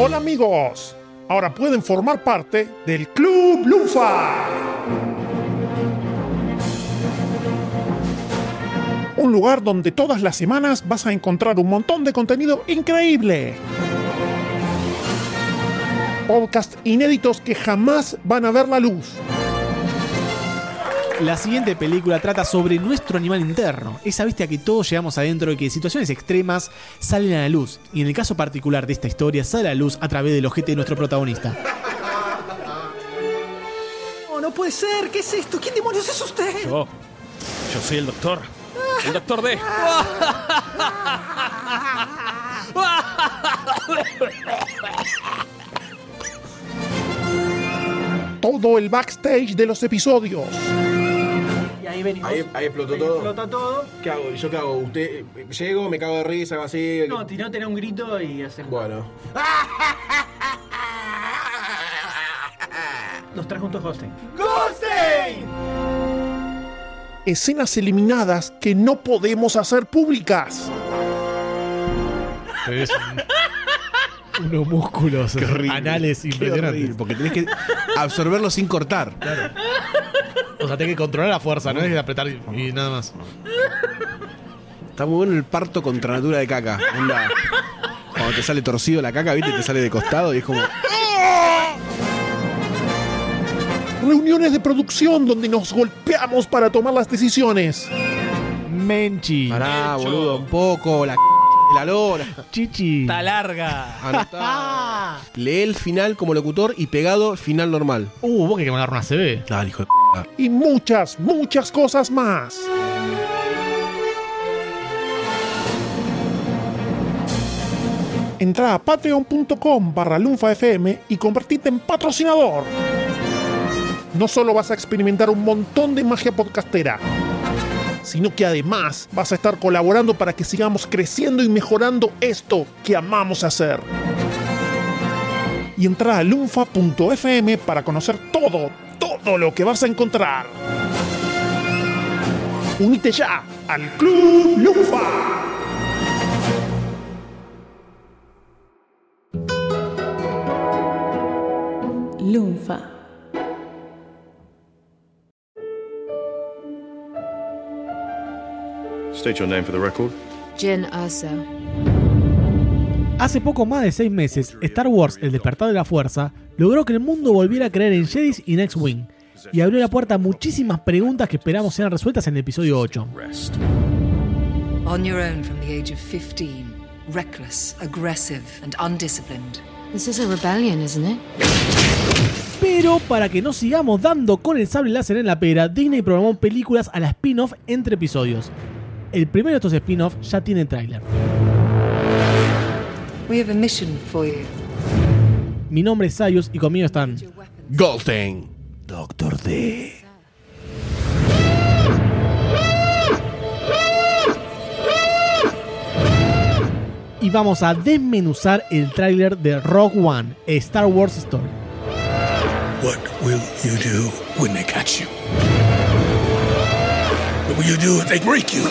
Hola amigos, ahora pueden formar parte del Club Lunfa. Un lugar donde todas las semanas vas a encontrar un montón de contenido increíble. Podcasts inéditos que jamás van a ver la luz. La siguiente película trata sobre nuestro animal interno, esa bestia que todos llevamos adentro y que en situaciones extremas salen a la luz. Y en el caso particular de esta historia, sale a la luz a través del ojete de nuestro protagonista. Oh, no puede ser. ¿Qué es esto? ¿Quién demonios es usted? Yo. Yo soy el doctor. El doctor D. Todo el backstage de los episodios. Y ahí venimos. Ahí, ahí explotó Ahí todo. Explota todo. ¿Qué hago? ¿Yo qué hago? ¿Usted eh, llego, me cago de risa, hago así? No, tiró, tener un grito y hacemos. Bueno. Los trae juntos Hosting. Escenas eliminadas que no podemos hacer públicas. Es un- unos músculos anales Qué impresionantes. horrible, porque tenés que absorberlo sin cortar. O sea, tenés que controlar la fuerza, no es de apretar y, y nada más. Está muy bueno el parto contra natura de caca. Onda, cuando te sale torcido la caca, viste, te sale de costado y es como. Reuniones de producción donde nos golpeamos para tomar las decisiones. Menchi. Pará, boludo, un poco, la c la lora. Chichi. Está larga. Anotá. Lee el final como locutor y pegado final normal. Uh, vos que mandar una CB. Dale, hijo de p. Y muchas, muchas cosas más. Entra a patreon.com barra lunfafm y convertite en patrocinador. No solo vas a experimentar un montón de magia podcastera, sino que además vas a estar colaborando para que sigamos creciendo y mejorando esto que amamos hacer. Y entra a lunfa.fm para conocer todo, todo lo que vas a encontrar. Unite ya al Club Lunfa. State your name for the record. Jin Urso. Hace poco más de seis meses, Star Wars El Despertar de la Fuerza logró que el mundo volviera a creer en Jedis y Next Wing, y abrió la puerta a muchísimas preguntas que esperamos sean resueltas en el episodio 8. Rest. On your own from the age of 15, reckless, aggressive, and undisciplined. This is a rebellion, isn't it? Pero para que no sigamos dando con el sable láser en la pera, Disney programó películas a la spin-off entre episodios. El primero de estos spin-off ya tiene tráiler. We have a mission for you. Mi nombre es Sayus y conmigo están Goldstein. Doctor D. Y vamos a desmenuzar el tráiler de Rogue One, a Star Wars Story. What will you do when they catch you? Will you do if they break you?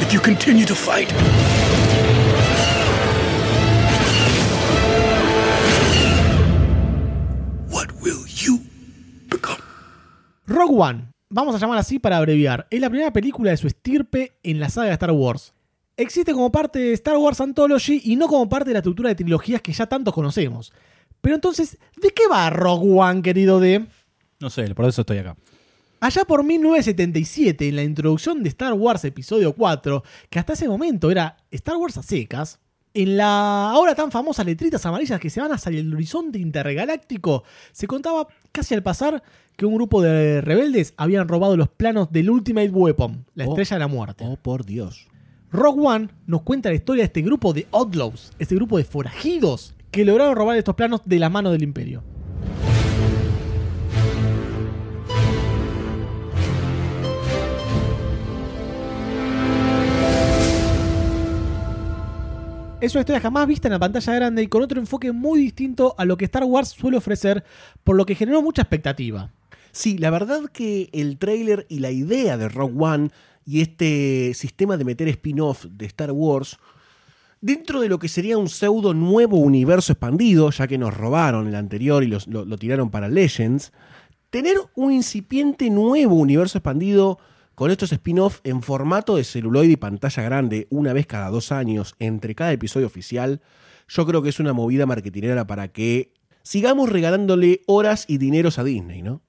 If you continue to fight? Rogue One, vamos a llamar así para abreviar, es la primera película de su estirpe en la saga de Star Wars. Existe como parte de Star Wars Anthology y no como parte de la estructura de trilogías que ya tantos conocemos. Pero entonces, ¿de qué va Rogue One, querido D? No sé, por eso estoy acá. Allá por 1977, en la introducción de Star Wars Episodio 4, que hasta ese momento era Star Wars a secas, en la ahora tan famosa letritas amarillas que se van hacia el horizonte intergaláctico, se contaba casi al pasar que un grupo de rebeldes habían robado los planos del Ultimate Weapon, la Oh. estrella de la muerte. Oh, por Dios. Rogue One nos cuenta la historia de este grupo de Outlaws, este grupo de forajidos que lograron robar estos planos de la mano del Imperio. Es una historia jamás vista en la pantalla grande y con otro enfoque muy distinto a lo que Star Wars suele ofrecer, por lo que generó mucha expectativa. Sí, la verdad que el tráiler y la idea de Rogue One y este sistema de meter spin-off de Star Wars dentro de lo que sería un pseudo nuevo universo expandido, ya que nos robaron el anterior y los- lo, lo tiraron para Legends, tener un incipiente nuevo universo expandido con estos spin-off en formato de celuloide y pantalla grande una vez cada dos años entre cada episodio oficial, yo creo que es una movida marketinera para que sigamos regalándole horas y dineros a Disney, ¿no?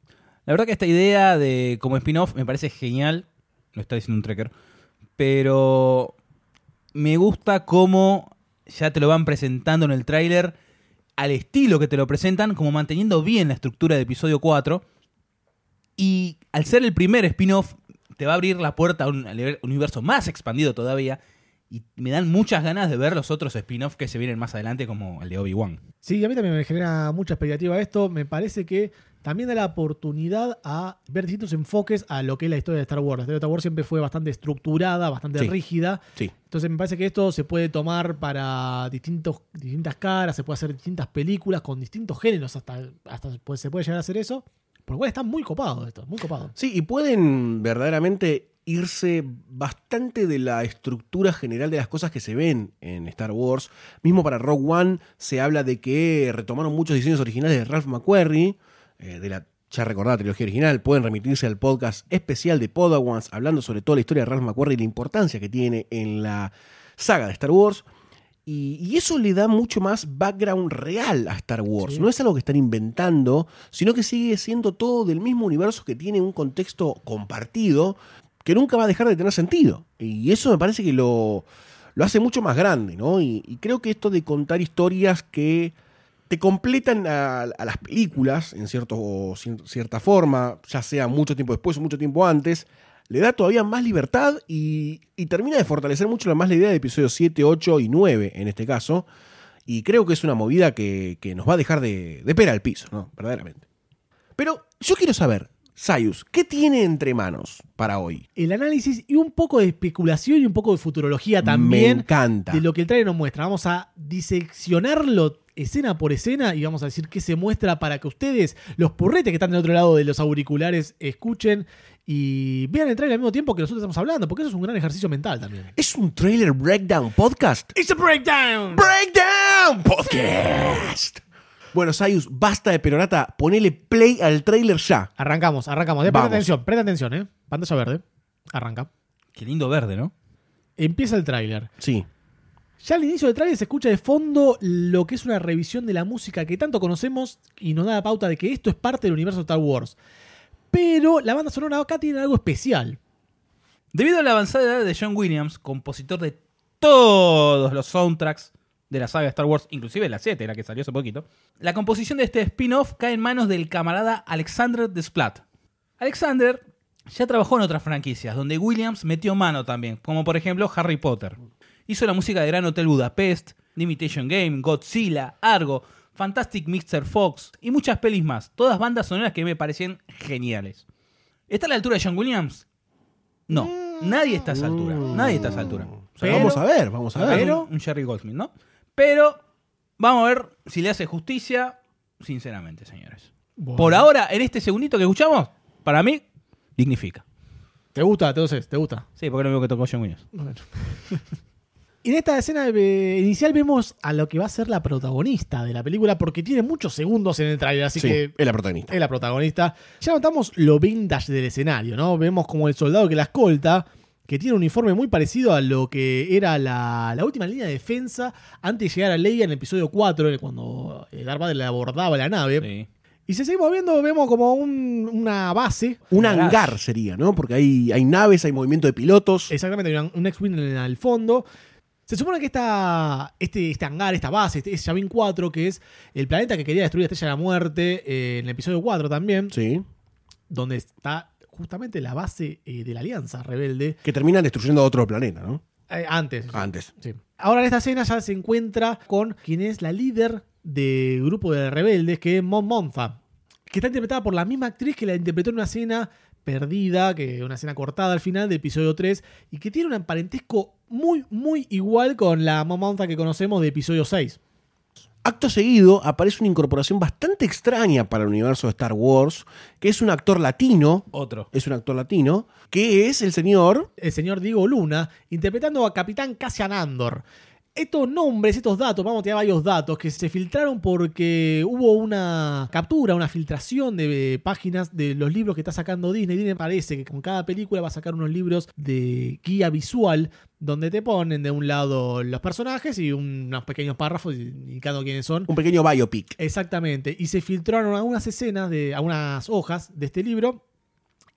La verdad que esta idea de como spin-off me parece genial. Lo está diciendo un trekker. Pero me gusta cómo ya te lo van presentando en el tráiler al estilo que te lo presentan, como manteniendo bien la estructura de episodio 4. Y al ser el primer spin-off, te va a abrir la puerta a un universo más expandido todavía. Y me dan muchas ganas de ver los otros spin-off que se vienen más adelante, como el de Obi-Wan. Sí, a mí también me genera mucha expectativa esto. Me parece que también da la oportunidad a ver distintos enfoques a lo que es la historia de Star Wars. La historia de Star Wars siempre fue bastante estructurada, bastante Sí. rígida. Sí. Entonces me parece que esto se puede tomar para distintos, distintas caras, se puede hacer distintas películas con distintos géneros, hasta, hasta pues, se puede llegar a hacer eso. Por lo cual está muy copado esto, muy copado. Sí, y pueden verdaderamente irse bastante de la estructura general de las cosas que se ven en Star Wars. Mismo para Rogue One se habla de que retomaron muchos diseños originales de Ralph McQuarrie, eh, de la ya recordada trilogía original. Pueden remitirse al podcast especial de Podawans hablando sobre toda la historia de Ralph McQuarrie y la importancia que tiene en la saga de Star Wars. Y, y eso le da mucho más background real a Star Wars. Sí. No es algo que están inventando, sino que sigue siendo todo del mismo universo que tiene un contexto compartido que nunca va a dejar de tener sentido. Y eso me parece que lo, lo hace mucho más grande, ¿no? Y, creo que esto de contar historias que te completan a, las películas en cierto, cier- cierta forma, ya sea mucho tiempo después o mucho tiempo antes, le da todavía más libertad y, y termina de fortalecer mucho más la idea de episodios 7, 8 y 9 en este caso. Y creo que es una movida que, que nos va a dejar de, de pera al piso, ¿no? Verdaderamente. Pero yo quiero saber, Sayus, ¿qué tiene entre manos para hoy? El análisis y un poco de especulación y un poco de futurología también. Me encanta. de lo que el trailer nos muestra. Vamos a diseccionarlo escena por escena y vamos a decir qué se muestra para que ustedes, los purretes que están del otro lado de los auriculares, escuchen y vean el trailer al mismo tiempo que nosotros estamos hablando, porque eso es un gran ejercicio mental también. ¿Es un trailer breakdown podcast? ¡It's a breakdown! Breakdown Podcast. Bueno, Sayus, basta de peronata. Ponele play al trailer ya. Arrancamos, arrancamos. Eh, Presta atención, presta atención, ¿eh? Pantalla verde. Arranca. Qué lindo verde, ¿no? Empieza el tráiler. Sí. Ya al inicio del tráiler se escucha de fondo lo que es una revisión de la música que tanto conocemos y nos da la pauta de que esto es parte del universo de Star Wars. Pero la banda sonora acá tiene algo especial. Debido a la avanzada edad de John Williams, compositor de todos los soundtracks de la saga Star Wars, inclusive la 7, la que salió hace poquito, la composición de este spin-off cae en manos del camarada Alexander Desplat. Alexander ya trabajó en otras franquicias, donde Williams metió mano también, como por ejemplo Harry Potter. Hizo la música de Gran Hotel Budapest, The Imitation Game, Godzilla, Argo, Fantastic Mr. Fox y muchas pelis más, todas bandas sonoras que me parecían geniales. ¿Está a la altura de John Williams? No, nadie está a esa altura. Nadie está a esa altura. Pero- vamos a ver, vamos a ver. Pero, un Jerry Goldsmith, ¿no? Pero vamos a ver si le hace justicia, sinceramente, señores. Bueno. Por ahora, en este segundito que escuchamos, para mí, dignifica. ¿Te gusta? Entonces, ¿te gusta? Sí, porque no veo que tocó John Williams. En esta escena eh, inicial vemos a lo que va a ser la protagonista de la película porque tiene muchos segundos en el trailer, así Sí, que es la protagonista. es la protagonista. Ya notamos lo vintage del escenario, ¿no? Vemos como el soldado que la escolta, que tiene un uniforme muy parecido a lo que era la, la última línea de defensa antes de llegar a Leia en el episodio 4, eh, cuando eh, Darth Vader le abordaba la nave. Sí. Y si seguimos viendo, vemos como un- una base. Un hangar sería, ¿no? Porque hay, hay naves, hay movimiento de pilotos. Exactamente, hay un, un X-Wing en el fondo. Se supone que esta, este, este hangar, esta base, este, es Yavin 4, que es el planeta que quería destruir la Estrella de la Muerte eh, en el episodio 4 también, Sí. donde está justamente la base eh, de la Alianza Rebelde. Que terminan destruyendo otro planeta, ¿no? Eh, antes. Antes. Sí. Ahora en esta escena ya se encuentra con quien es la líder del grupo de rebeldes, que es Mon Monfa, que está interpretada por la misma actriz que la interpretó en una escena perdida, que una escena cortada al final del episodio 3, y que tiene un parentesco muy, muy igual con la Mon Monfa que conocemos de episodio 6. Acto seguido aparece una incorporación bastante extraña para el universo de Star Wars, que es un actor latino, Otro. es un actor latino, que es el señor el señor Diego Luna, interpretando a Capitán Cassian Andor. Estos nombres, estos datos, vamos a tirar varios datos que se filtraron porque hubo una captura, una filtración de páginas de los libros que está sacando Disney. Disney parece que con cada película va a sacar unos libros de guía visual donde te ponen de un lado los personajes y unos pequeños párrafos indicando quiénes son. un pequeño biopic. Exactamente. Y se filtraron algunas escenas de algunas hojas de este libro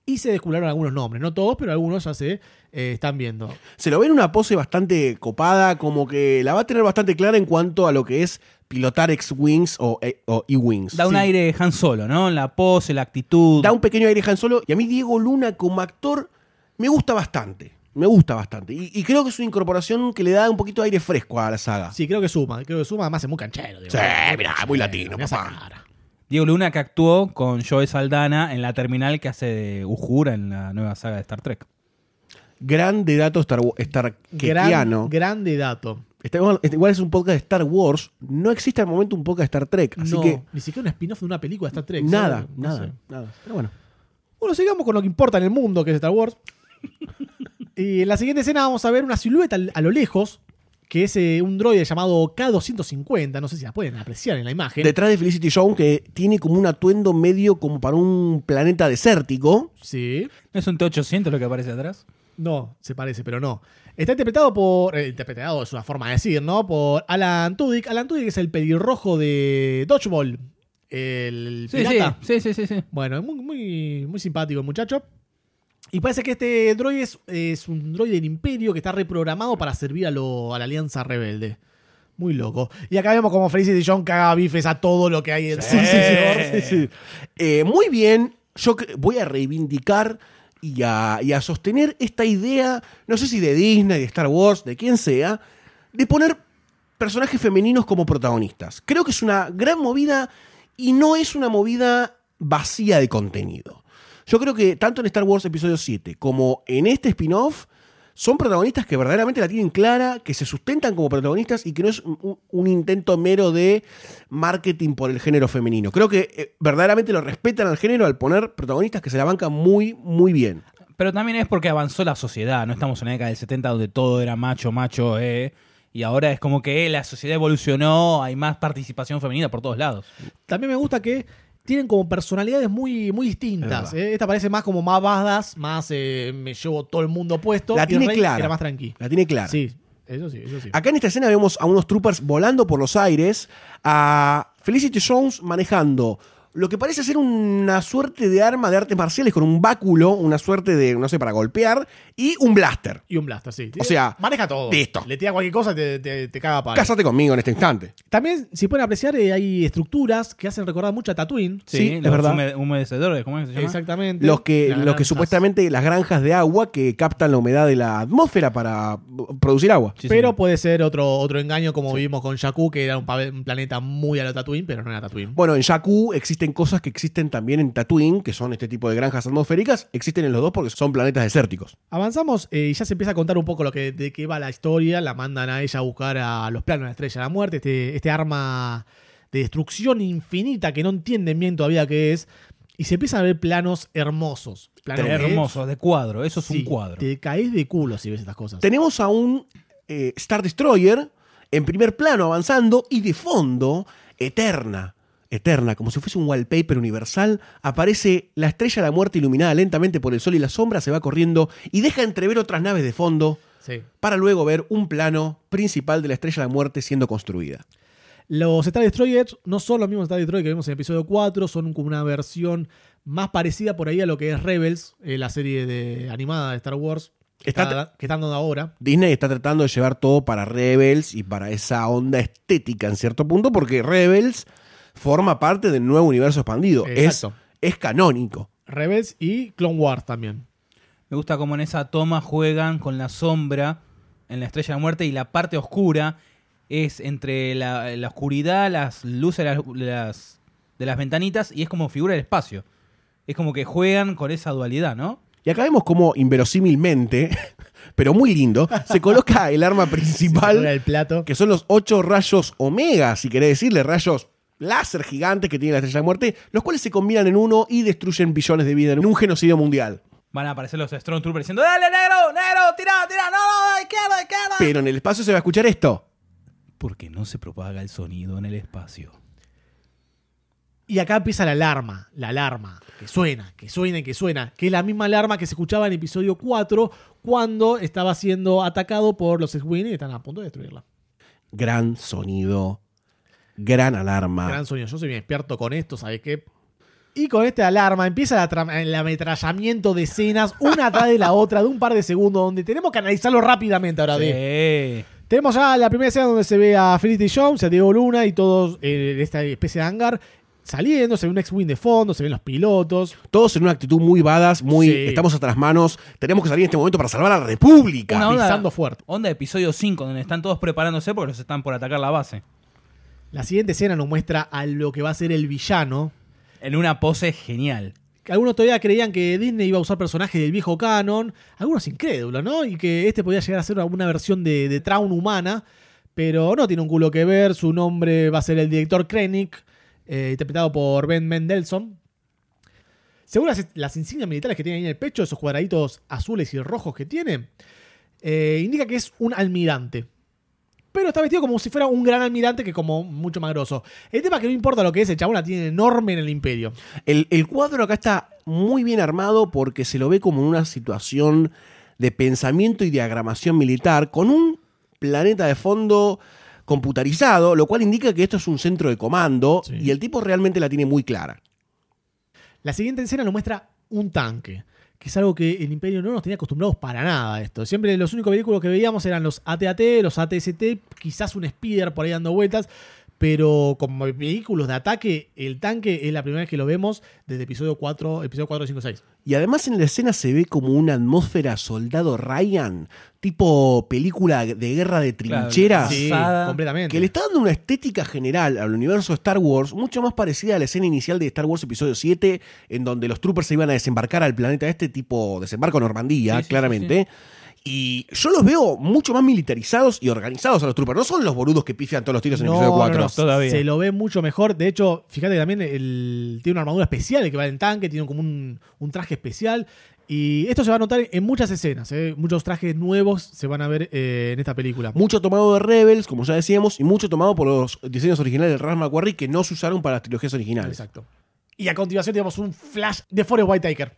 y se descubrieron algunos nombres. No todos, pero algunos ya se eh, están viendo. Se lo ve en una pose bastante copada, como que la va a tener bastante clara en cuanto a lo que es pilotar X-Wings o, eh, o E-Wings. Da un Sí. aire Han Solo, ¿no? La pose, la actitud. Da un pequeño aire Han Solo. Y a mí Diego Luna como actor me gusta bastante. Me gusta bastante. Y, y creo que es una incorporación que le da un poquito de aire fresco a la saga. Sí, creo que suma. Creo que suma. Además es muy canchero. digo. Sí, mirá, muy latino, papá. Diego Luna que actuó con Joe Saldana en la terminal que hace de Uhura en la nueva saga de Star Trek. Grande dato Star, Gran, Starkiano. grande dato. Igual, está igual es un podcast de Star Wars. No existe al momento un podcast de Star Trek. Así no, que ni siquiera un spin-off de una película de Star Trek. nada, ¿sabes? No nada, sé. nada. Pero bueno. Bueno, sigamos con lo que importa en el mundo, que es Star Wars. y en la siguiente escena vamos a ver una silueta a lo lejos, que es eh, un droide llamado K250. No sé si la pueden apreciar en la imagen. Detrás de Felicity Jones, que tiene como un atuendo medio como para un planeta desértico. Sí. ¿No es un T-800 lo que aparece atrás? No, se parece, pero no. Está interpretado por. eh, interpretado es una forma de decir, ¿no? Por Alan Tudyk. Alan Tudyk es el pelirrojo de Dodgeball. El Sí, pirata. sí, sí, sí, sí. Bueno, es muy, muy, muy simpático el muchacho. Y parece que este droide es, es un droide del Imperio que está reprogramado para servir a, lo- a la Alianza Rebelde. Muy loco. Y acá vemos como Felicity John caga bifes a todo lo que hay en Sí, sí, sí. Eh, muy bien. Yo voy a reivindicar y a, y a sostener esta idea, no sé si de Disney, de Star Wars, de quien sea, de poner personajes femeninos como protagonistas. Creo que es una gran movida y no es una movida vacía de contenido. Yo creo que tanto en Star Wars Episodio 7 como en este spin-off son protagonistas que verdaderamente la tienen clara, que se sustentan como protagonistas y que no es un, un intento mero de marketing por el género femenino. Creo que eh, verdaderamente lo respetan al género al poner protagonistas que se la bancan muy, muy bien. Pero también es porque avanzó la sociedad. No estamos en la década del 70 donde todo era macho, macho, eh. Y ahora es como que la sociedad evolucionó, hay más participación femenina por todos lados. También me gusta que tienen como personalidades muy, muy distintas. Es ¿eh? Esta parece más como más badass, más eh, me llevo todo el mundo puesto. La y tiene Rey clara. Era más tranqui. La tiene clara. Sí, eso sí, eso sí. Acá en esta escena vemos a unos troopers volando por los aires, a Felicity Jones manejando lo que parece ser una suerte de arma de artes marciales con un báculo, una suerte de, no sé, para golpear, y un blaster. Y un blaster, sí. O sea, maneja todo. listo. Le tira cualquier cosa y te, te, te caga a palo. Cásate conmigo en este instante. También, si pueden apreciar, eh, hay estructuras que hacen recordar mucho a Tatooine. Sí, es los verdad. hume- humedecedores, ¿cómo es que se llama? Exactamente. Los que, Las los que supuestamente las granjas de agua que captan la humedad de la atmósfera para producir agua. Sí, Pero puede ser otro, otro engaño, como vimos con Jakku, que era un, planeta muy a lo Tatooine, pero no era Tatooine. Bueno, en Jakku existen cosas que existen también en Tatooine, que son este tipo de granjas atmosféricas. Existen en los dos porque son planetas desérticos. Avanzamos eh, y ya se empieza a contar un poco lo que, de qué va la historia. La mandan a ella a buscar a los planos de la estrella de la muerte, este, este arma de destrucción infinita que no entienden bien todavía qué es. Y se empiezan a ver planos hermosos. Planos que- Hermoso, de cuadro, eso es Sí, un cuadro. Te caes de culo si ves estas cosas. Tenemos a un eh, Star Destroyer en primer plano avanzando y de fondo, eterna, eterna, como si fuese un wallpaper universal, aparece la estrella de la muerte iluminada lentamente por el sol y la sombra se va corriendo y deja entrever otras naves de fondo Sí. para luego ver un plano principal de la estrella de la muerte siendo construida. Los Star Destroyers no son los mismos Star Destroyers que vimos en el episodio 4, son como una versión más parecida por ahí a lo que es Rebels, eh, la serie de animada de Star Wars que Está- está, que están dando ahora. Disney está tratando de llevar todo para Rebels y para esa onda estética en cierto punto, porque Rebels forma parte del nuevo universo expandido. Es, Exacto. es canónico. Rebels y Clone Wars también. Me gusta como en esa toma juegan con la sombra en la estrella de la muerte y la parte oscura es entre la, la oscuridad, las luces de las, las- de las ventanitas y es como figura del espacio. Es como que juegan con esa dualidad, ¿no? Y acá vemos cómo inverosímilmente, pero muy lindo, se coloca el arma principal, el plato. que son los ocho rayos omega, si querés decirle, rayos láser gigantes que tiene la estrella de muerte, los cuales se combinan en uno y destruyen billones de vida en un genocidio mundial. Van a aparecer los Stormtroopers diciendo, dale, negro, negro, tira, tira, no, no, izquierda, izquierda. Pero en el espacio se va a escuchar esto. Porque no se propaga el sonido en el espacio. Y acá empieza la alarma, la alarma, que suena, que suena y que suena, que es la misma alarma que se escuchaba en episodio 4 cuando estaba siendo atacado por los X-Wing y están a punto de destruirla. Gran sonido, gran alarma. Gran sonido. Yo soy bien experto con esto, ¿sabes qué? Y con esta alarma empieza el ametrallamiento de escenas, una atrás de la otra, de un par de segundos, donde tenemos que analizarlo rápidamente ahora. de Sí. Tenemos ya la primera escena donde se ve a Felicity Jones, a Diego Luna y todos eh, en esta especie de hangar saliendo, se ve un X-Wing de fondo, se ven los pilotos. Todos en una actitud muy badass, muy Sí. estamos a las manos, tenemos que salir en este momento para salvar a la República. Una onda, pisando fuerte. onda de episodio 5, donde están todos preparándose porque los están por atacar la base. La siguiente escena nos muestra a lo que va a ser el villano. En una pose genial. Algunos todavía creían que Disney iba a usar personajes del viejo canon, algunos incrédulos, ¿no? Y que este podía llegar a ser una versión de, de Traun humana, pero no tiene un culo que ver. Su nombre va a ser el director Krennic, eh, interpretado por Ben Mendelssohn. Según las, las insignias militares que tiene ahí en el pecho, esos cuadraditos azules y rojos que tiene, eh, indica que es un almirante. Pero está vestido como si fuera un gran almirante que como mucho más grosso. El tema es que no importa lo que es, el chabón la tiene enorme en el imperio. El, el cuadro acá está muy bien armado porque se lo ve como una situación de pensamiento y diagramación militar con un planeta de fondo computarizado, lo cual indica que esto es un centro de comando Sí. y el tipo realmente la tiene muy clara. La siguiente escena nos muestra un tanque, que es algo que el Imperio no nos tenía acostumbrados para nada a esto. Siempre los únicos vehículos que veíamos eran los AT-AT, los ATST, quizás un Speeder por ahí dando vueltas, pero como vehículos de ataque, el tanque es la primera vez que lo vemos desde episodio 4, episodio 4, 5, 6. Y además en la escena se ve como una atmósfera soldado Ryan, tipo película de guerra de trincheras. Sí, completamente. Que le está dando una estética general al universo de Star Wars mucho más parecida a la escena inicial de Star Wars Episodio 7, en donde los troopers se iban a desembarcar al planeta este tipo desembarco Normandía, Sí, sí, claramente. Y yo los veo mucho más militarizados y organizados a los troopers. No son los boludos que pifian todos los tiros en el episodio 4. no. todavía. Se lo ve mucho mejor. De hecho, fíjate que también el, tiene una armadura especial, el que va en el tanque, tiene como un, un traje especial. Y esto se va a notar en muchas escenas. ¿eh? Muchos trajes nuevos se van a ver eh, en esta película. Mucho tomado de Rebels, como ya decíamos, y mucho tomado por los diseños originales de Ralph McQuarrie que no se usaron para las trilogías originales. Exacto. Y a continuación tenemos un flash de Forrest Whitaker.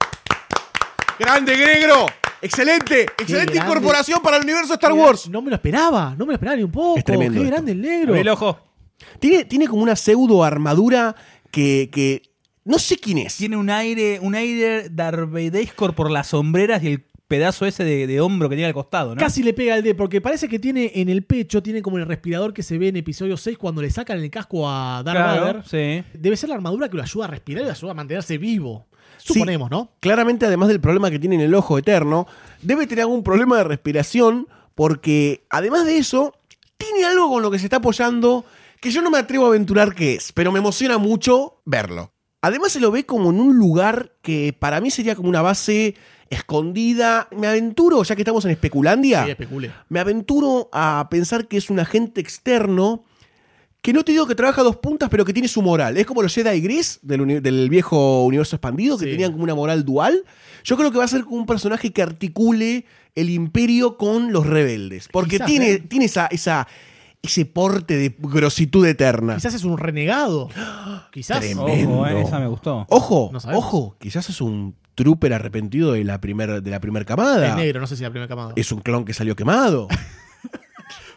¡Grande, Gregro! ¡Excelente! ¡Excelente grande. incorporación para el universo de Star Wars! No me lo esperaba, no me lo esperaba ni un poco. Es tremendo Qué esto. grande el negro. Abrí el ojo. Tiene, tiene como una pseudo armadura que, que no sé quién es. Tiene un aire, un aire Darth Vader por las sombreras y el pedazo ese de, de hombro que tiene al costado, ¿no? Casi le pega el D, porque parece que tiene en el pecho, tiene como el respirador que se ve en episodio 6 cuando le sacan el casco a Darth Claro, Vader. sí. Debe ser la armadura que lo ayuda a respirar y lo ayuda a mantenerse vivo. Sí. Suponemos, ¿no? Claramente, además del problema que tiene en el ojo eterno, debe tener algún problema de respiración porque, además de eso, tiene algo con lo que se está apoyando que yo no me atrevo a aventurar qué es, pero me emociona mucho verlo. Además se lo ve como en un lugar que para mí sería como una base escondida. Me aventuro, ya que estamos en Especulandia, Sí, me aventuro a pensar que es un agente externo que no te digo que trabaja dos puntas, pero que tiene su moral. Es como los Jedi Gris del, uni- del viejo universo expandido, que Sí. tenían como una moral dual. Yo creo que va a ser como un personaje que articule el imperio con los rebeldes. Porque Quizás, tiene, ¿eh? tiene esa, esa, ese porte de grositud eterna. Quizás es un renegado. Quizás. Tremendo. Ojo, eh, esa me gustó. Ojo, No ojo, quizás es un trooper arrepentido de la primera de la primer camada. Es negro, no sé si la primera camada. Es un clon que salió quemado.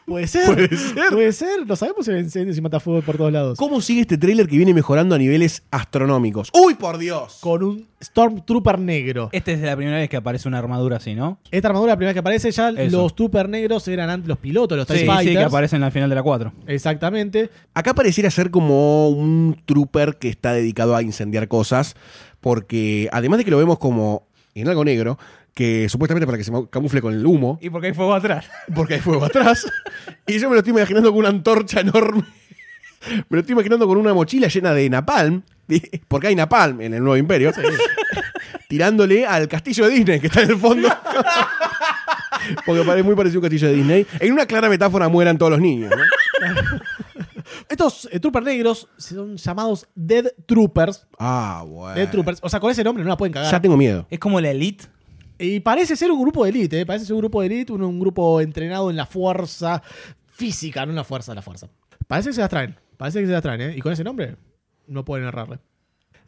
Puede ser. Puede ser. Puede ser. No sabemos si hay incendios y mata fuego por todos lados. ¿Cómo sigue este tráiler que viene mejorando a niveles astronómicos? ¡Uy, por Dios! Con un Stormtrooper negro. Esta es la primera vez que aparece una armadura así, ¿no? Esta armadura, la primera vez que aparece, ya Eso. los Trooper negros eran antes los pilotos, los TIE Sí, sí, que aparece en la final de la 4. Exactamente. Acá pareciera ser como un trooper que está dedicado a incendiar cosas, porque además de que lo vemos como en algo negro, que supuestamente para que se camufle con el humo, Y porque hay fuego atrás. porque hay fuego atrás, y yo me lo estoy imaginando con una antorcha enorme, me lo estoy imaginando con una mochila llena de napalm, porque hay napalm en el nuevo imperio, tirándole al castillo de Disney que está en el fondo. Porque parece muy parecido a un castillo de Disney. En una clara metáfora mueran todos los niños. ¿no? Estos eh, troopers negros son llamados Dead Troopers. Ah, bueno. Dead Troopers. O sea, con ese nombre no la pueden cagar. Ya tengo miedo. Es como la elite. Y parece ser un grupo de élite, ¿eh? parece ser un grupo de élite, un, un grupo entrenado en la fuerza física, no en la fuerza la fuerza. Parece que se las traen, parece que se las traen, ¿eh? Y con ese nombre no pueden errarle.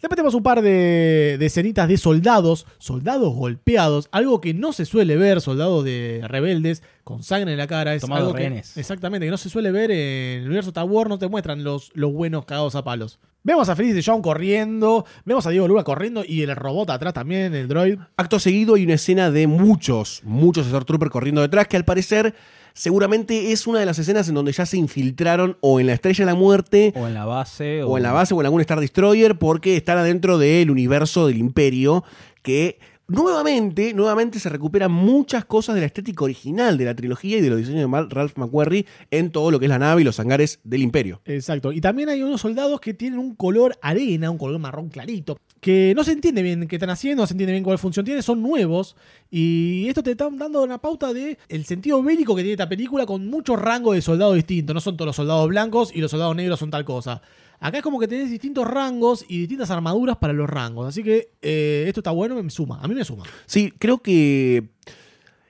Después tenemos un par de, de escenitas de soldados, soldados golpeados, algo que no se suele ver, soldados de rebeldes con sangre en la cara. Es Tomados algo que- rehenes. exactamente, que no se suele ver en el universo Star Wars, no te muestran los, los buenos cagados a palos. Vemos a Feliz de John corriendo, vemos a Diego Luna corriendo y el robot atrás también, el droid. Acto seguido hay una escena de muchos, muchos Star Trooper corriendo detrás, que al parecer seguramente es una de las escenas en donde ya se infiltraron o en la Estrella de la Muerte O en la base. o en la base o en algún Star Destroyer porque están adentro del universo del Imperio que nuevamente, nuevamente se recuperan muchas cosas de la estética original de la trilogía y de los diseños de Mal- Ralph McQuarrie en todo lo que es la nave y los hangares del Imperio. Exacto. Y también hay unos soldados que tienen un color arena, un color marrón clarito, que no se entiende bien qué están haciendo, no se entiende bien cuál función tiene, son nuevos. Y esto te está dando una pauta de el sentido bélico que tiene esta película con muchos rangos de soldados distintos. No son todos los soldados blancos y los soldados negros son tal cosa. Acá es como que tenés distintos rangos y distintas armaduras para los rangos. Así que eh, esto está bueno, me suma. A mí me suma. Sí, creo que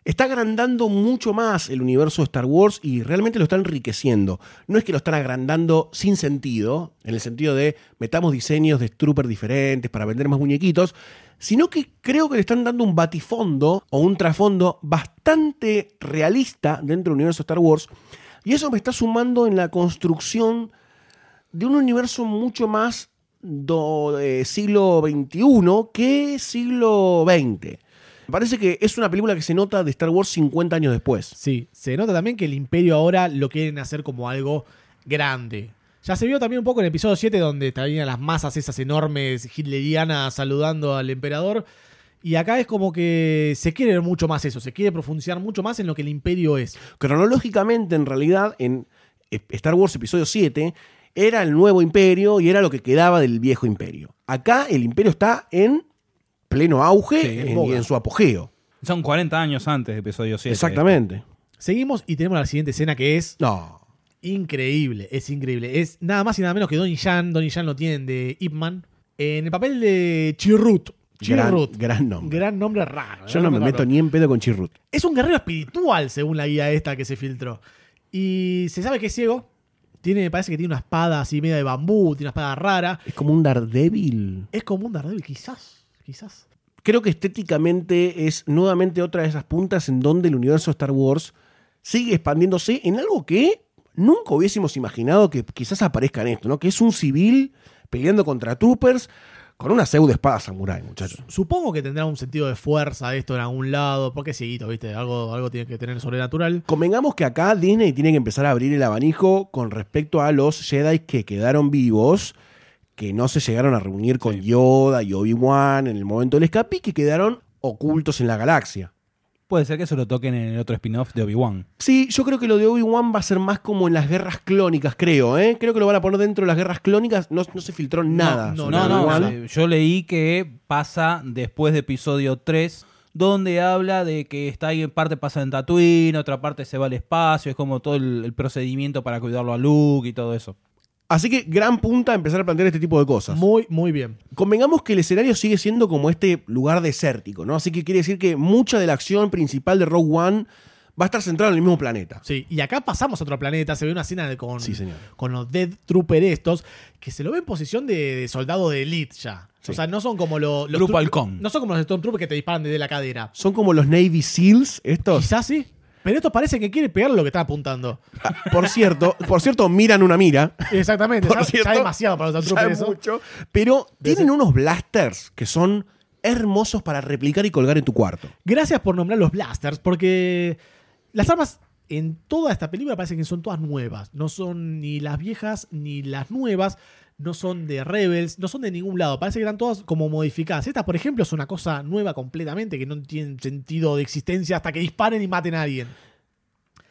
está agrandando mucho más el universo de Star Wars y realmente lo está enriqueciendo. No es que lo están agrandando sin sentido, en el sentido de metamos diseños de trooper diferentes para vender más muñequitos, sino que creo que le están dando un batifondo o un trasfondo bastante realista dentro del universo de Star Wars. Y eso me está sumando en la construcción de un universo mucho más do- eh, siglo XXI que siglo XX. Parece que es una película que se nota de Star Wars 50 años después. Sí, se nota también que el imperio ahora lo quieren hacer como algo grande. Ya se vio también un poco en el episodio 7 donde estaban las masas esas enormes hitlerianas saludando al emperador. Y acá es como que se quiere ver mucho más eso, se quiere profundizar mucho más en lo que el imperio es. Cronológicamente, en realidad, en Star Wars Episodio 7, era el nuevo imperio y era lo que quedaba del viejo imperio. Acá el imperio está en pleno auge Sí, en- y en su apogeo. Son 40 años antes de episodio 7. Exactamente. Seguimos y tenemos la siguiente escena que es No. increíble, es increíble. Es nada más y nada menos que Donnie Yen, Donnie Yen lo tienen de Ip Man, en el papel de Chirrut. Gran, Chirrut. gran nombre. Gran nombre raro. Yo gran no me meto raro. ni en pedo con Chirrut. Es un guerrero espiritual, según la guía esta que se filtró. Y se sabe que es ciego. Tiene, parece que tiene una espada así media de bambú, tiene una espada rara. Es como un Daredevil. Es como un Daredevil, quizás. Quizás. Creo que estéticamente es nuevamente otra de esas puntas en donde el universo de Star Wars sigue expandiéndose en algo que nunca hubiésemos imaginado que quizás aparezca en esto, ¿no? Que es un civil peleando contra troopers con una pseudo espada samurai, muchachos. Supongo que tendrá un sentido de fuerza esto en algún lado. Porque cieguito, ¿viste? Algo, algo tiene que tener sobrenatural. Convengamos que acá Disney tiene que empezar a abrir el abanijo con respecto a los Jedi que quedaron vivos, que no se llegaron a reunir con Yoda y Obi-Wan en el momento del escape y que quedaron ocultos en la galaxia. Puede ser que eso lo toquen en el otro spin-off de Obi-Wan. Sí, yo creo que lo de Obi-Wan va a ser más como en las guerras clónicas, creo, ¿eh? Creo que lo van a poner dentro de las guerras clónicas. No, no se filtró nada. no, No, no, eh, yo leí que pasa después de episodio 3, donde habla de que está ahí en parte pasa en Tatooine, otra parte se va al espacio, es como todo el, el procedimiento para cuidarlo a Luke y todo eso. Así que gran punta a empezar a plantear este tipo de cosas. Muy, muy bien. Convengamos que el escenario sigue siendo como este lugar desértico, ¿no? Así que quiere decir que mucha de la acción principal de Rogue One va a estar centrada en el mismo planeta. Sí, y acá pasamos a otro planeta, se ve una escena de- con, Sí, señor. con los Dead Trooper estos, que se lo ve en posición de, de soldado de elite ya. Sí. O sea, no son como lo- los... Halcón. No son como los Stormtroopers que te disparan desde la cadera. Son como los Navy SEALs estos. Quizás sí. Pero esto parece que quiere pegar lo que está apuntando. Ah, Por cierto, por cierto, miran una mira. Exactamente. Por ya, cierto, ya demasiado para los Ya eso. mucho. Pero tienen unos blasters que son hermosos para replicar y colgar en tu cuarto. Gracias por nombrar los blasters, porque las armas en toda esta película parece que son todas nuevas. No son ni las viejas ni las nuevas. No son de Rebels, no son de ningún lado. Parece que están todas como modificadas. Esta, por ejemplo, es una cosa nueva completamente que no tiene sentido de existencia hasta que disparen y maten a alguien.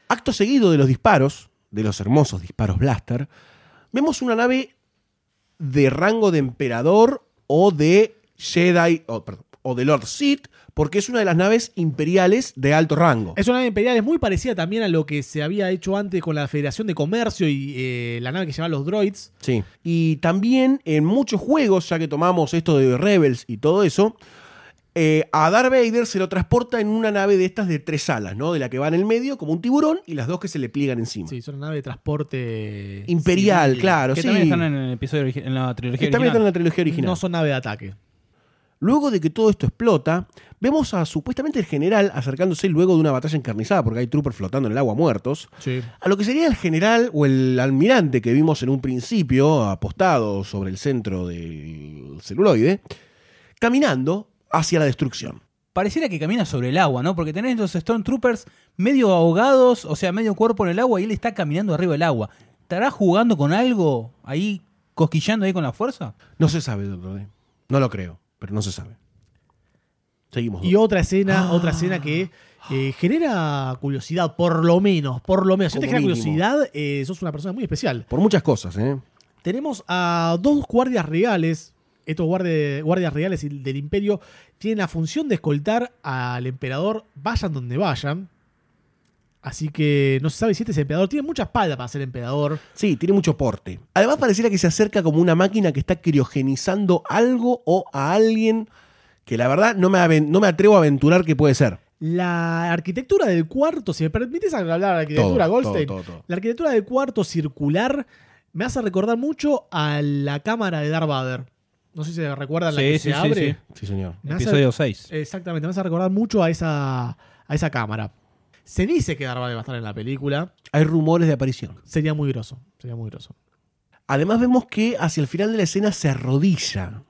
Acto seguido de los disparos, de los hermosos disparos blaster, vemos una nave de rango de emperador o de Jedi, o, perdón, o de Lord Sith porque es una de las naves imperiales de alto rango. Es una nave imperial, es muy parecida también a lo que se había hecho antes con la Federación de Comercio y eh, la nave que llevaba los droids. Sí. Y también en muchos juegos, ya que tomamos esto de Rebels y todo eso, eh, a Darth Vader se lo transporta en una nave de estas de tres alas, ¿no? De la que va en el medio, como un tiburón, y las dos que se le pliegan encima. Sí, son una nave de transporte Imperial, civil. claro, Que sí. también están en el episodio en la trilogía Que también están en original. la trilogía original. No son nave de ataque. Luego de que todo esto explota, vemos a supuestamente el general acercándose luego de una batalla encarnizada, porque hay troopers flotando en el agua muertos, Sí. a lo que sería el general o el almirante que vimos en un principio, apostado sobre el centro del celuloide, caminando hacia la destrucción. Pareciera que camina sobre el agua, ¿no? Porque tenés los Stormtroopers medio ahogados, o sea, medio cuerpo en el agua y él está caminando arriba del agua. ¿Estará jugando con algo ahí, cosquillando ahí con la fuerza? No se sabe, doctor. No lo creo, pero no se sabe. Seguimos. Y otra escena, otra escena que eh, genera curiosidad, por lo menos, por lo menos. Si te genera mínimo. curiosidad, eh, sos una persona muy especial. Por muchas cosas, ¿eh? Tenemos a dos guardias reales. Estos guardias reales del imperio tienen la función de escoltar al emperador vayan donde vayan. Así que no se sabe si este es emperador. Tiene mucha espalda para ser emperador. Sí, tiene mucho porte. Además pareciera que se acerca como una máquina que está criogenizando algo o a alguien que la verdad no me, no me atrevo a aventurar que puede ser. La arquitectura del cuarto, si me permites hablar de arquitectura, Todo, Goldstein. todo, todo, todo. La arquitectura del cuarto circular me hace recordar mucho a la cámara de Darth Vader. No sé si se recuerdan la que sí, se sí, abre. sí. Sí, señor. Me hace- Episodio 6. Exactamente, me hace recordar mucho a esa, a esa cámara. Se dice que Darth Vader va a estar en la película. Hay rumores de aparición. Sería muy groso. Sería muy groso. Además vemos que hacia el final de la escena se arrodilla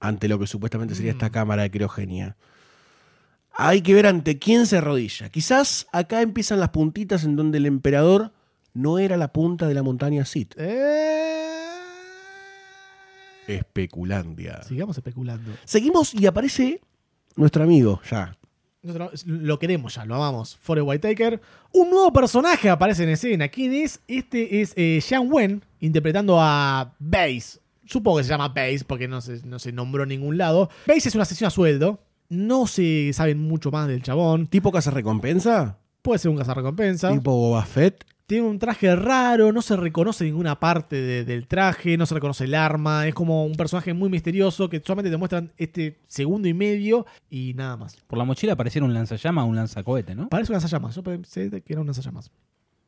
ante lo que supuestamente sería Mm. esta cámara de criogenia. Hay que ver ante quién se arrodilla. Quizás acá empiezan las puntitas en donde el emperador no era la punta de la montaña Sith. Especulandia. Sigamos especulando. Seguimos y aparece nuestro amigo ya. Nosotros lo queremos ya, lo amamos. Forrest Whitaker. Un nuevo personaje aparece en escena. ¿Quién es? Este es eh, Wen, interpretando a Base. Supongo que se llama Base porque no se, no se nombró en ningún lado. Base es una asesino a sueldo. No se sabe mucho más del chabón. ¿Tipo casa recompensa? Puede ser un cazarrecompensa. ¿Tipo Boba Fett? Tiene un traje raro, no se reconoce ninguna parte de- del traje, no se reconoce el arma, es como un personaje muy misterioso que solamente te muestran este segundo y medio y nada más. Por la mochila pareciera un lanzallamas o un lanzacohete, ¿no? Parece un lanzallamas, yo pensé que era un lanzallamas.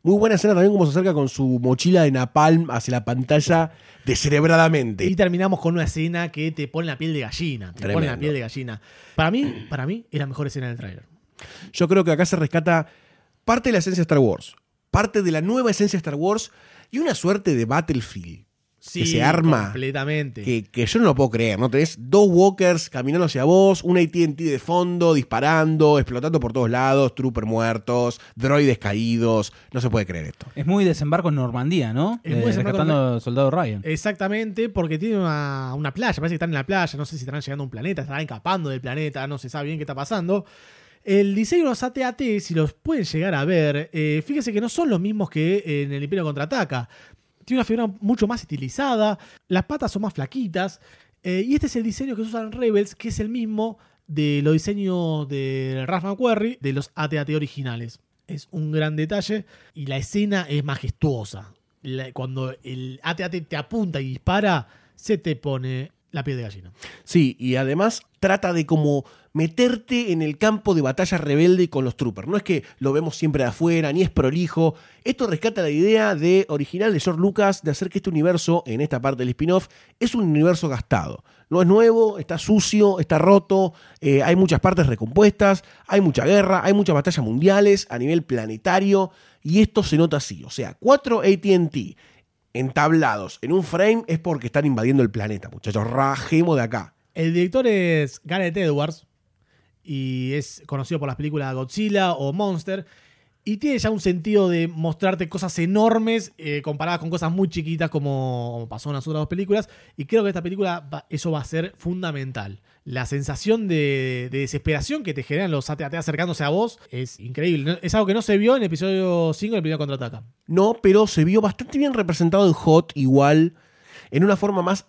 Muy buena escena también como se acerca con su mochila de napalm hacia la pantalla descerebradamente. Y terminamos con una escena que te pone la piel de gallina, te pone la piel de gallina. Para mí, para mí es la mejor escena del tráiler. Yo creo que acá se rescata parte de la esencia de Star Wars, parte de la nueva esencia de Star Wars y una suerte de Battlefield que se arma. completamente. Que, que yo no lo puedo creer, ¿no? Tenés dos walkers caminando hacia vos, un ATT de fondo, disparando, explotando por todos lados, troopers muertos, droides caídos. No se puede creer esto. Es muy desembarco en Normandía, ¿no? Es muy Eh, desembarco rescatando soldado Ryan. Exactamente, porque tiene una, una playa, parece que están en la playa, no sé si estarán llegando a un planeta, estarán escapando del planeta, no se sabe bien qué está pasando. El diseño de los AT-AT, si los pueden llegar a ver, eh, fíjense que no son los mismos que en el Imperio Contraataca. Tiene una figura mucho más estilizada, las patas son más flaquitas, eh, y este es el diseño que se usa en Rebels, que es el mismo de los diseños de Ralph McQuarrie de los AT-AT originales. Es un gran detalle y la escena es majestuosa. Cuando el AT-AT te apunta y dispara, se te pone la piel de gallina. Sí, y además trata de como meterte en el campo de batalla rebelde con los troopers. No es que lo vemos siempre de afuera, ni es prolijo. Esto rescata la idea de original de George Lucas de hacer que este universo, en esta parte del spin-off, es un universo gastado. No es nuevo, está sucio, está roto, eh, hay muchas partes recompuestas, hay mucha guerra, hay muchas batallas mundiales a nivel planetario, y esto se nota así. O sea, cuatro ATT entablados en un frame es porque están invadiendo el planeta, muchachos. Rajemos de acá. El director es Gareth Edwards y es conocido por las películas Godzilla o Monster. Y tiene ya un sentido de mostrarte cosas enormes eh, comparadas con cosas muy chiquitas como, pasó en las otras dos películas. Y creo que esta película va- eso va a ser fundamental. La sensación de, de desesperación que te generan los AT-AT acercándose a vos es increíble. Es algo que no se vio en el episodio 5 del primer contraataca. No, pero se vio bastante bien representado en Hot, igual, en una forma más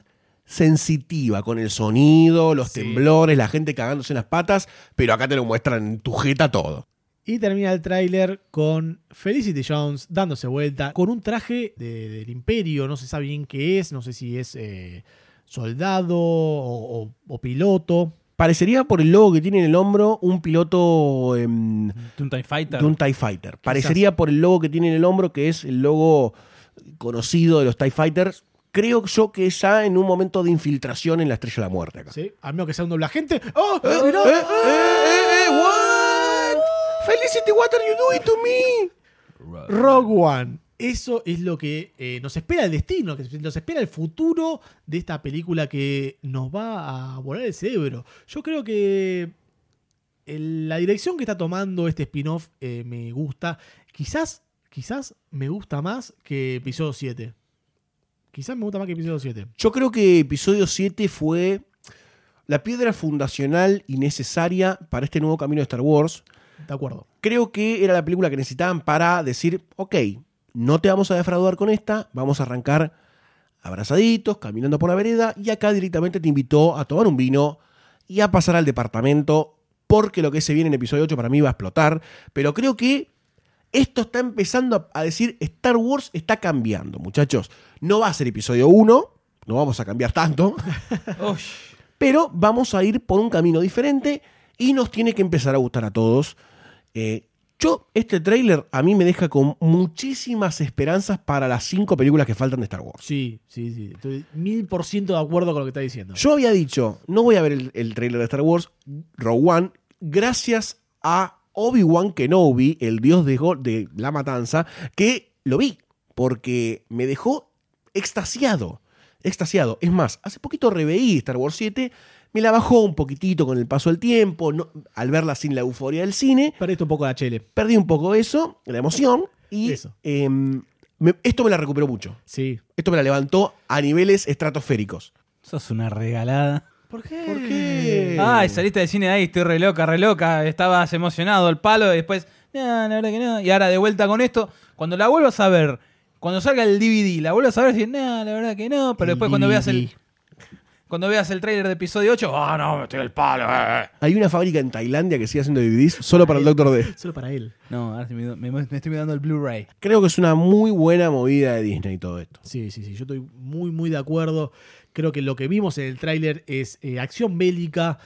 sensitiva con el sonido, los Sí. temblores, la gente cagándose en las patas, pero acá te lo muestran en tu jeta todo. Y termina el tráiler con Felicity Jones dándose vuelta con un traje de- del imperio, no se sabe bien qué es, no sé si es eh, soldado o, o- o piloto. Parecería por el logo que tiene en el hombro un piloto em, De un TIE Fighter. de un TIE Fighter. Parecería por el logo que tiene en el hombro, que es el logo conocido de los TIE Fighters. Creo yo que ya en un momento de infiltración en la Estrella de la Muerte acá. ¿sí? A menos que sea un doble agente. ¡Oh! Eh, mirá! eh, eh, eh, what? Felicity, what are you doing to me? Rogue One. Eso es lo que eh, nos espera el destino, que nos espera el futuro de esta película que nos va a volar el cerebro. Yo creo que el- la dirección que está tomando este spin-off eh, me gusta. Quizás, quizás me gusta más que episodio 7. Quizás me gusta más que episodio 7. Yo creo que episodio 7 fue la piedra fundacional y necesaria para este nuevo camino de Star Wars. De acuerdo. Creo que era la película que necesitaban para decir, ok, no te vamos a defraudar con esta, vamos a arrancar abrazaditos, caminando por la vereda, y acá directamente te invitó a tomar un vino y a pasar al departamento, porque lo que se viene en episodio 8 para mí va a explotar, pero creo que esto está empezando a- decir, Star Wars está cambiando, muchachos. No va a ser episodio 1, no vamos a cambiar tanto, pero vamos a ir por un camino diferente y nos tiene que empezar a gustar a todos. Eh, yo, este tráiler a mí me deja con muchísimas esperanzas para las cinco películas que faltan de Star Wars. Sí, sí, sí. Estoy mil por ciento de acuerdo con lo que está diciendo. Yo había dicho, no voy a ver el, el tráiler de Star Wars, Rogue One, gracias a Obi-Wan Kenobi, el dios de, de la matanza, que lo vi, porque me dejó extasiado, extasiado. Es más, hace poquito reveí Star Wars 7, me la bajó un poquitito con el paso del tiempo, no- al verla sin la euforia del cine, Perdiste un poco la chele. perdí un poco eso, la emoción, y Eso. em, me- esto me la recuperó mucho. Sí. Esto me la levantó a niveles estratosféricos. sos una regalada. ¿Por qué? ¿Por qué? Ay, saliste del cine de ahí, estoy re loca, re loca. Estabas emocionado al palo y después, no, la verdad que no. Y ahora de vuelta con esto, cuando la vuelvas a ver, cuando salga el DVD, la vuelvas a ver y decís, no, la verdad que no. Pero El después cuando veas el cuando veas el trailer de episodio 8, ah, no, me estoy al palo. eh". Hay una fábrica en Tailandia que sigue haciendo DVDs solo para el Doctor D. Solo para él. No, ahora sí me, me- me estoy mirando el Blu-ray. Creo que es una muy buena movida de Disney todo esto. Sí, sí, sí. Yo estoy muy, muy de acuerdo. Creo que lo que vimos en el tráiler es eh, acción bélica.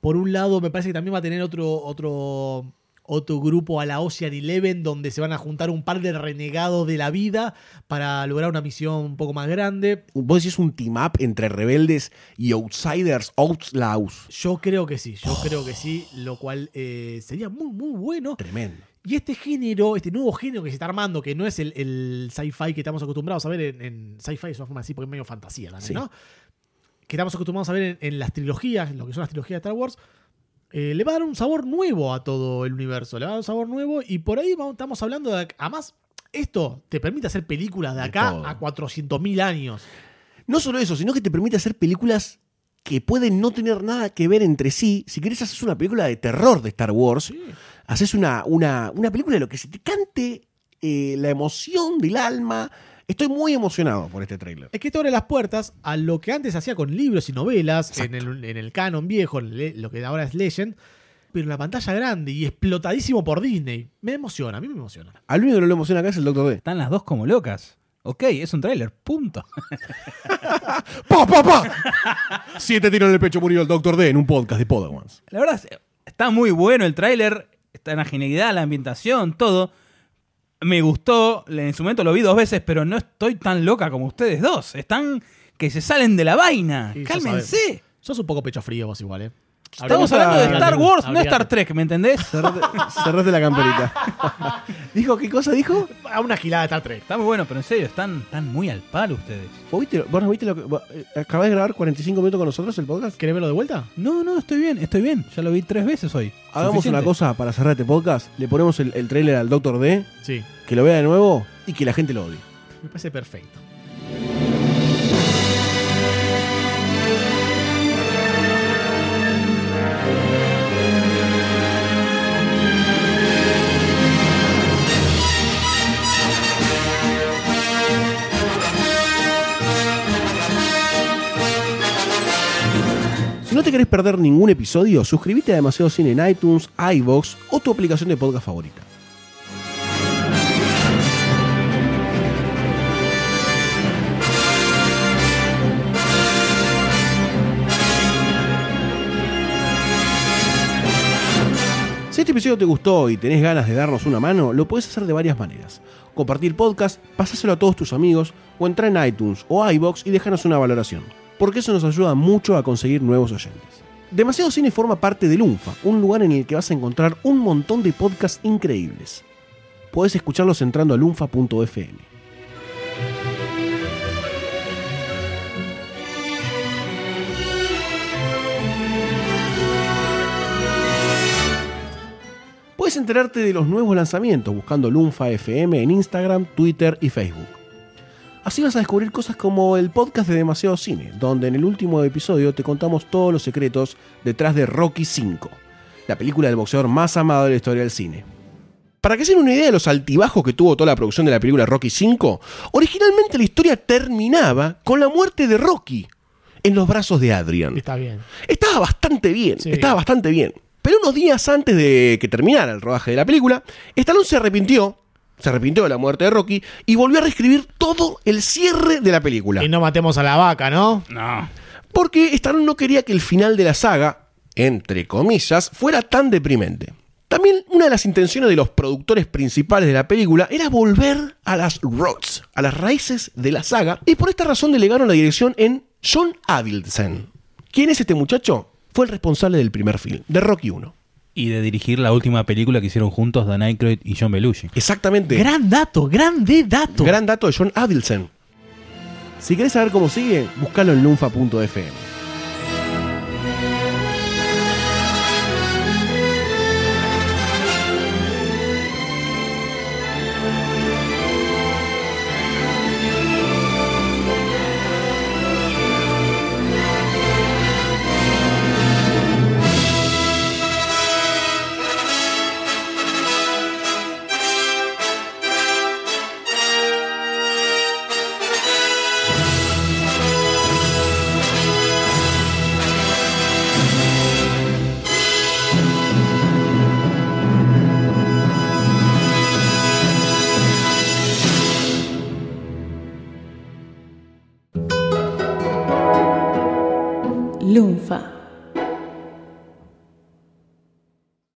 Por un lado, me parece que también va a tener otro, otro, otro grupo a la Ocean Eleven, donde se van a juntar un par de renegados de la vida para lograr una misión un poco más grande. Vos decís un team up entre rebeldes y outsiders, outlaws. Yo creo que sí, yo creo que sí, lo cual eh, sería muy, muy bueno. Tremendo. Y este género, este nuevo género que se está armando, que no es el, el sci-fi que estamos acostumbrados a ver en, en sci-fi, es una forma así, porque es medio fantasía también, Sí. ¿no? Que estamos acostumbrados a ver en, en las trilogías, en lo que son las trilogías de Star Wars, eh, le va a dar un sabor nuevo a todo el universo, le va a dar un sabor nuevo y por ahí vamos- estamos hablando de... Además, esto te permite hacer películas de De acá todo. a 400.000 años. No solo eso, sino que te permite hacer películas que pueden no tener nada que ver entre sí. Si querés hacer una película de terror de Star Wars, haces una, una, una película de lo que se te cante eh, la emoción del alma. Estoy muy emocionado por este tráiler. Es que esto abre las puertas a lo que antes hacía con libros y novelas, en el, en el canon viejo, en le- lo que ahora es Legend, pero en la pantalla grande y explotadísimo por Disney. Me emociona, a mí me emociona. Al único que no le emociona acá es el Doctor D. Están las dos como locas. Ok, es un tráiler, punto. ¡Pa, pa, pa! Siete tiros en el pecho murió el Doctor D en un podcast de Podawans. La verdad, es- está muy bueno el tráiler, está en la genialidad, la ambientación, todo. Me gustó, en su momento lo vi dos veces, pero no estoy tan loca como ustedes dos. Están que se salen de la vaina. Sí, Cálmense. Sos un poco pecho frío vos igual, ¿eh? Estamos hablando de Star Wars, no. Star Trek, ¿me entendés? Cerrate, cerrate la camperita. ¿Dijo qué cosa dijo? A una gilada de Star Trek. Está muy bueno, pero en serio, están, están muy al palo ustedes. ¿Vos, viste, vos no viste lo que. vos, eh, ¿Acabás de grabar 45 minutos con nosotros el podcast? ¿Querés verlo de vuelta? No, no, estoy bien, estoy bien. Ya lo vi tres veces hoy. Hagamos Suficiente. una cosa para cerrar este podcast. Le ponemos el, el trailer al Doctor D, Sí, que lo vea de nuevo y que la gente lo odie. me parece perfecto. Te querés perder ningún episodio, suscríbete a Demasiado Cine en iTunes, iBox o tu aplicación de podcast favorita. Si este episodio te gustó y tenés ganas de darnos una mano, lo puedes hacer de varias maneras. Compartir podcast, pasáselo a todos tus amigos o entrar en iTunes o iBox y déjanos una valoración, porque eso nos ayuda mucho a conseguir nuevos oyentes. Demasiado Cine forma parte de Lunfa, un lugar en el que vas a encontrar un montón de podcasts increíbles. Puedes escucharlos entrando a lunfa.fm. Puedes enterarte de los nuevos lanzamientos buscando Lunfa FM en Instagram, Twitter y Facebook. Así vas a descubrir cosas como el podcast de Demasiado Cine, donde en el último episodio te contamos todos los secretos detrás de Rocky V, la película del boxeador más amado de la historia del cine. Para que se den una idea de los altibajos que tuvo toda la producción de la película Rocky V, originalmente la historia terminaba con la muerte de Rocky en los brazos de Adrian. Está bien. Estaba bastante bien, Sí. estaba bastante bien. Pero unos días antes de que terminara el rodaje de la película, Stallone se arrepintió, se arrepintió de la muerte de Rocky y volvió a reescribir todo el cierre de la película. Y no matemos a la vaca, ¿no? No. Porque Stallone no quería que el final de la saga, entre comillas, fuera tan deprimente. También una de las intenciones de los productores principales de la película era volver a las roots, a las raíces de la saga, y por esta razón delegaron la dirección en John Avildsen. ¿Quién es este muchacho? Fue el responsable del primer film, de Rocky 1. Y de dirigir la última película que hicieron juntos Dan Aykroyd y John Belushi. Exactamente. Gran dato, grande dato. Gran dato de John Avildsen. Si querés saber cómo sigue, buscalo en lunfa.fm.